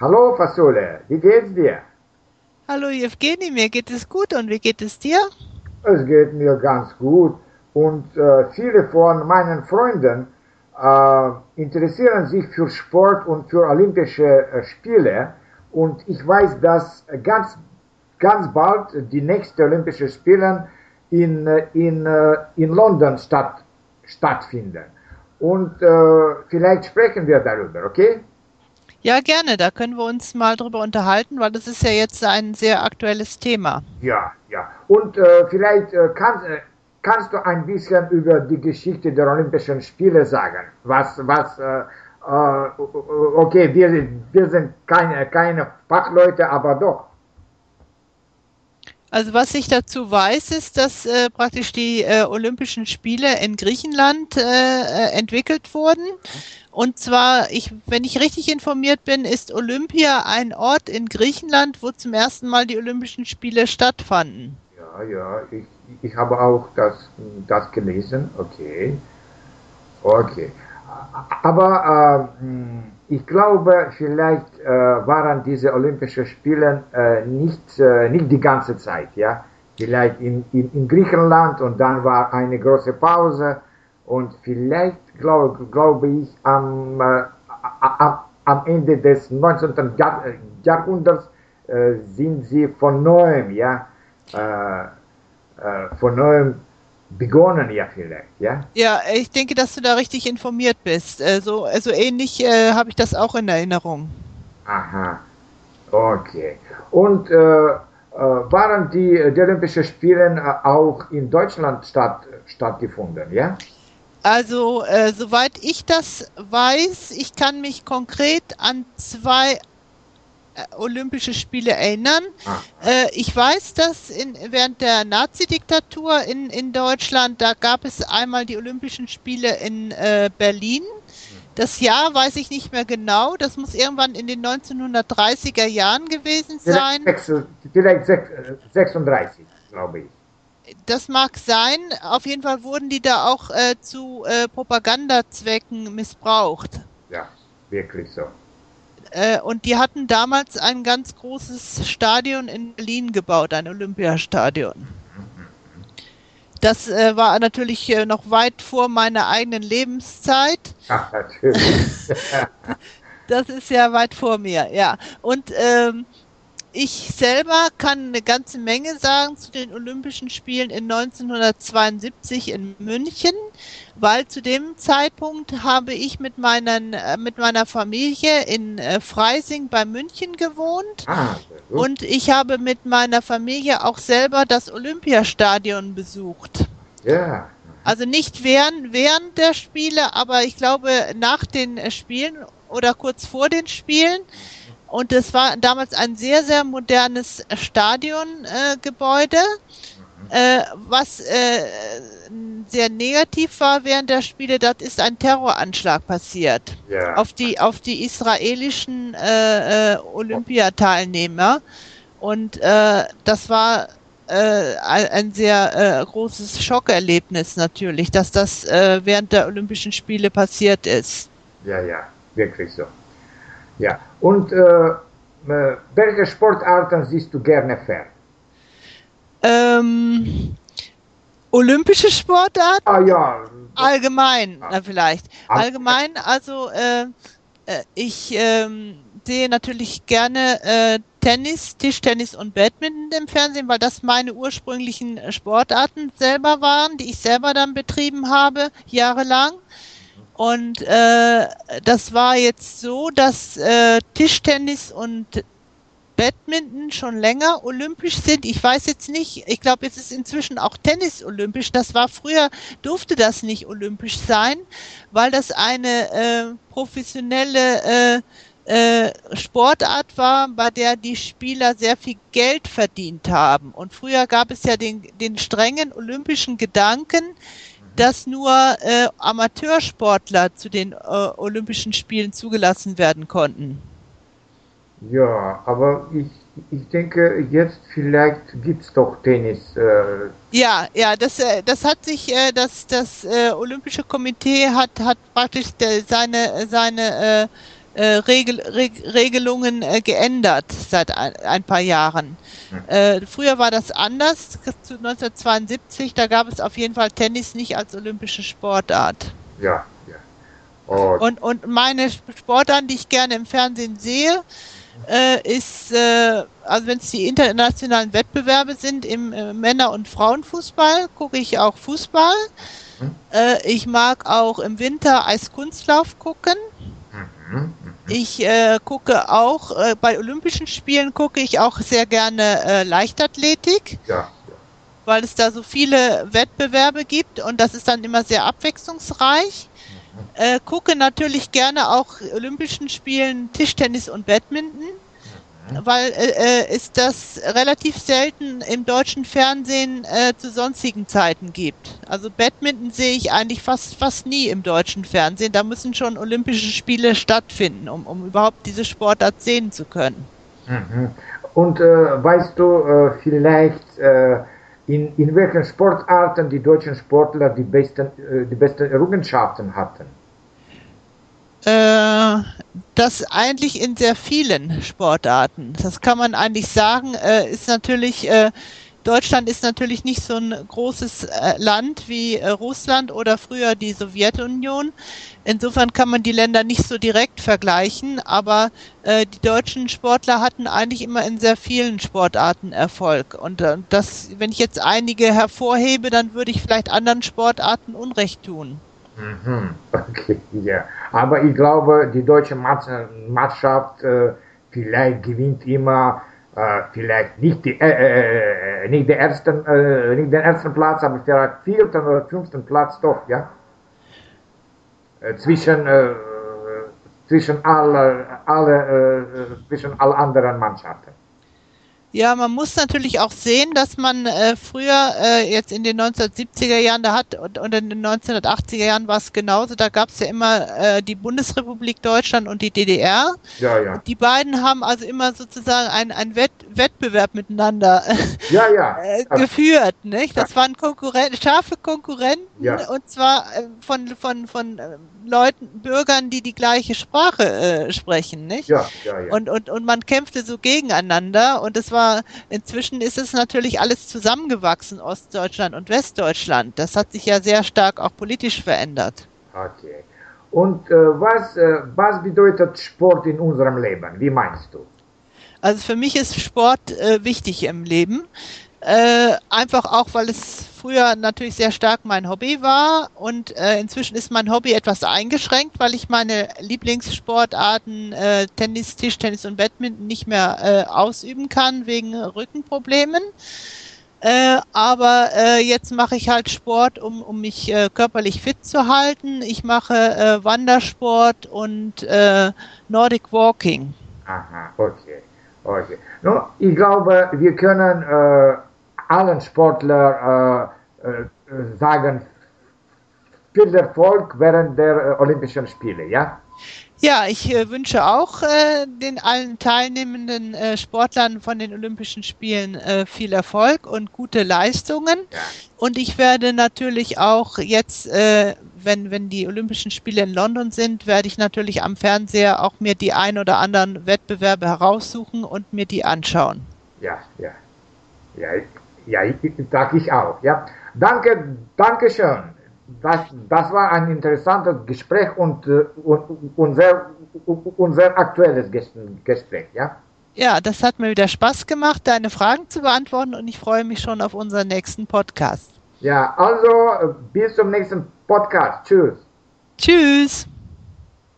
Hallo Fasole, wie geht's dir? Hallo Evgeny, mir geht es gut und wie geht es dir? Es geht mir ganz gut und äh, viele von meinen Freunden äh, interessieren sich für Sport und für Olympische äh, Spiele und ich weiß, dass ganz, ganz bald die nächsten Olympische Spiele in, äh, in, äh, in London statt, stattfinden. Und äh, vielleicht sprechen wir darüber, okay? Ja, gerne. Da können wir uns mal drüber unterhalten, weil das ist ja jetzt ein sehr aktuelles Thema. Ja, ja. Und äh, vielleicht äh, kannst, äh, kannst du ein bisschen über die Geschichte der Olympischen Spiele sagen. Was, was, äh, äh, okay, wir, wir sind keine, keine Fachleute, aber doch. Also was ich dazu weiß, ist, dass äh, praktisch die äh, Olympischen Spiele in Griechenland äh, äh, entwickelt wurden. Und zwar, ich, wenn ich richtig informiert bin, ist Olympia ein Ort in Griechenland, wo zum ersten Mal die Olympischen Spiele stattfanden. Ja, ja, ich, ich habe auch das, das gelesen. Okay. Okay. Aber äh, ich glaube, vielleicht äh, waren diese Olympischen Spiele äh, nicht, äh, nicht die ganze Zeit, ja. Vielleicht in, in, in, Griechenland und dann war eine große Pause und vielleicht glaube, glaube ich am, äh, am, am Ende des 19. Jahr, Jahrhunderts äh, sind sie von neuem, ja, von neuem begonnen ja vielleicht, ja? Ja, ich denke, dass du da richtig informiert bist. Also, also ähnlich äh, habe ich das auch in Erinnerung. Aha, okay. Und äh, äh waren die, die Olympischen Spiele äh, auch in Deutschland statt, stattgefunden, ja? Also, äh, soweit ich das weiß, ich kann mich konkret an zwei äh, Olympische Spiele erinnern. Ah. Äh, ich weiß, dass in, während der Nazi-Diktatur in, in Deutschland, da gab es einmal die Olympischen Spiele in äh, Berlin. Das Jahr weiß ich nicht mehr genau. Das muss irgendwann in den 1930er Jahren gewesen sein. Direkt 36, glaube ich. Das mag sein. Auf jeden Fall wurden die da auch äh, zu äh, Propagandazwecken missbraucht. Ja, wirklich so. Äh, und die hatten damals ein ganz großes Stadion in Berlin gebaut, ein Olympiastadion. Das äh, war natürlich äh, noch weit vor meiner eigenen Lebenszeit. Ach, natürlich. das ist ja weit vor mir, ja. Und ähm, ich selber kann eine ganze Menge sagen zu den Olympischen Spielen in 1972 in München, weil zu dem Zeitpunkt habe ich mit, meinen, äh, mit meiner Familie in äh, Freising bei München gewohnt ah, und ich habe mit meiner Familie auch selber das Olympiastadion besucht. Ja. Also nicht während, während der Spiele, aber ich glaube nach den Spielen oder kurz vor den Spielen. Und es war damals ein sehr, sehr modernes Stadiongebäude, äh, äh, was äh, sehr negativ war während der Spiele. Dort ist ein Terroranschlag passiert ja. auf die auf die israelischen äh, äh, Olympiateilnehmer und äh, das war ein sehr großes Schockerlebnis natürlich, dass das während der Olympischen Spiele passiert ist. Ja, ja, wirklich so. Ja, und äh, äh, welche Sportarten siehst du gerne fern? Ähm, olympische Sportarten? Ah ja. Allgemein, ja. Na, vielleicht. Allgemein, also äh, äh, ich ähm, sehe natürlich gerne äh, Tennis, Tischtennis und Badminton im Fernsehen, weil das meine ursprünglichen Sportarten selber waren, die ich selber dann betrieben habe, jahrelang. Und äh, das war jetzt so, dass äh, Tischtennis und Badminton schon länger olympisch sind. Ich weiß jetzt nicht, ich glaube, jetzt ist inzwischen auch Tennis olympisch. Das war früher, durfte das nicht olympisch sein, weil das eine äh, professionelle äh, äh, Sportart war, bei der die Spieler sehr viel Geld verdient haben. Und früher gab es ja den, den strengen olympischen Gedanken, dass nur äh, Amateursportler zu den äh, Olympischen Spielen zugelassen werden konnten. Ja, aber ich, ich denke, jetzt vielleicht gibt es doch Tennis. Äh ja, ja, das, äh, das hat sich, äh, das, das äh, Olympische Komitee hat, hat praktisch seine, seine äh, Regel, Reg Regelungen geändert seit ein, ein paar Jahren. Hm. Äh, früher war das anders, zu 1972, da gab es auf jeden Fall Tennis nicht als olympische Sportart. Ja, ja. Und, und, und meine Sportarten, die ich gerne im Fernsehen sehe, äh, ist, äh, also wenn es die internationalen Wettbewerbe sind im äh, Männer- und Frauenfußball, gucke ich auch Fußball. Mhm. Äh, ich mag auch im Winter Eiskunstlauf gucken. Mhm. Ich äh, gucke auch, äh, bei Olympischen Spielen gucke ich auch sehr gerne Leichtathletik. Ja weil es da so viele Wettbewerbe gibt und das ist dann immer sehr abwechslungsreich. Äh, gucke natürlich gerne auch Olympischen Spielen Tischtennis und Badminton, mhm. weil äh, äh, es das relativ selten im deutschen Fernsehen äh, zu sonstigen Zeiten gibt. Also Badminton sehe ich eigentlich fast fast nie im deutschen Fernsehen. Da müssen schon Olympische Spiele stattfinden, um, um überhaupt diese Sportart sehen zu können. Mhm. Und äh, weißt du äh, vielleicht in, in welchen Sportarten die deutschen Sportler die besten, äh, die besten Errungenschaften hatten? Äh, das eigentlich in sehr vielen Sportarten. Das kann man eigentlich sagen, äh, ist natürlich, äh, Deutschland ist natürlich nicht so ein großes äh, Land wie äh, Russland oder früher die Sowjetunion. Insofern kann man die Länder nicht so direkt vergleichen, aber äh, die deutschen Sportler hatten eigentlich immer in sehr vielen Sportarten Erfolg. Und das, wenn ich jetzt einige hervorhebe, dann würde ich vielleicht anderen Sportarten Unrecht tun. Mhm. Okay, ja. Aber ich glaube, die deutsche Mannschaft vielleicht gewinnt immer äh, vielleicht nicht, die, äh, äh, äh nicht, den ersten, äh, nicht den ersten Platz, aber vielleicht vierten oder fünften Platz doch, ja? Äh, zwischen, zwischen alle, alle, zwischen alle anderen Mannschaften. Ja, man muss natürlich auch sehen, dass man äh, früher äh, jetzt in den 1970er Jahren, da hat und, und in den 1980er Jahren war es genauso, da gab es ja immer äh, die Bundesrepublik Deutschland und die DDR. Ja, ja. Die beiden haben also immer sozusagen einen, einen Wett, Wettbewerb miteinander ja, ja. äh, geführt, nicht? Das waren Konkurrenten, scharfe Konkurrenten ja. und zwar äh, von von von äh, Leuten, Bürgern, die die gleiche Sprache äh, sprechen, nicht? Ja, ja, ja. Und und und man kämpfte so gegeneinander und es war inzwischen ist es natürlich alles zusammengewachsen, Ostdeutschland und Westdeutschland. Das hat sich ja sehr stark auch politisch verändert. Okay. Und äh, was, äh, was bedeutet Sport in unserem Leben? Wie meinst du? Also für mich ist Sport äh, wichtig im Leben. Äh, einfach auch, weil es früher natürlich sehr stark mein Hobby war und äh, inzwischen ist mein Hobby etwas eingeschränkt, weil ich meine Lieblingssportarten äh, Tennis, Tischtennis und Badminton nicht mehr äh, ausüben kann wegen Rückenproblemen. Äh, aber äh, jetzt mache ich halt Sport, um, um mich äh, körperlich fit zu halten. Ich mache äh, Wandersport und äh, Nordic Walking. Aha, okay. okay. No, ich glaube, wir können äh, allen Sportlern äh, äh, sagen, viel Erfolg während der äh, Olympischen Spiele, ja? Ja, ich äh, wünsche auch äh, den allen teilnehmenden äh, Sportlern von den Olympischen Spielen äh, viel Erfolg und gute Leistungen. Ja. Und ich werde natürlich auch jetzt, äh, wenn, wenn die Olympischen Spiele in London sind, werde ich natürlich am Fernseher auch mir die ein oder anderen Wettbewerbe heraussuchen und mir die anschauen. Ja, ja. Ja, ja, sag ich auch. Ja. Danke, danke schön. Das, das war ein interessantes Gespräch und, äh, und, und, sehr, und sehr aktuelles Gespräch. Ja? ja, das hat mir wieder Spaß gemacht, deine Fragen zu beantworten und ich freue mich schon auf unseren nächsten Podcast. Ja, also bis zum nächsten Podcast. Tschüss. Tschüss.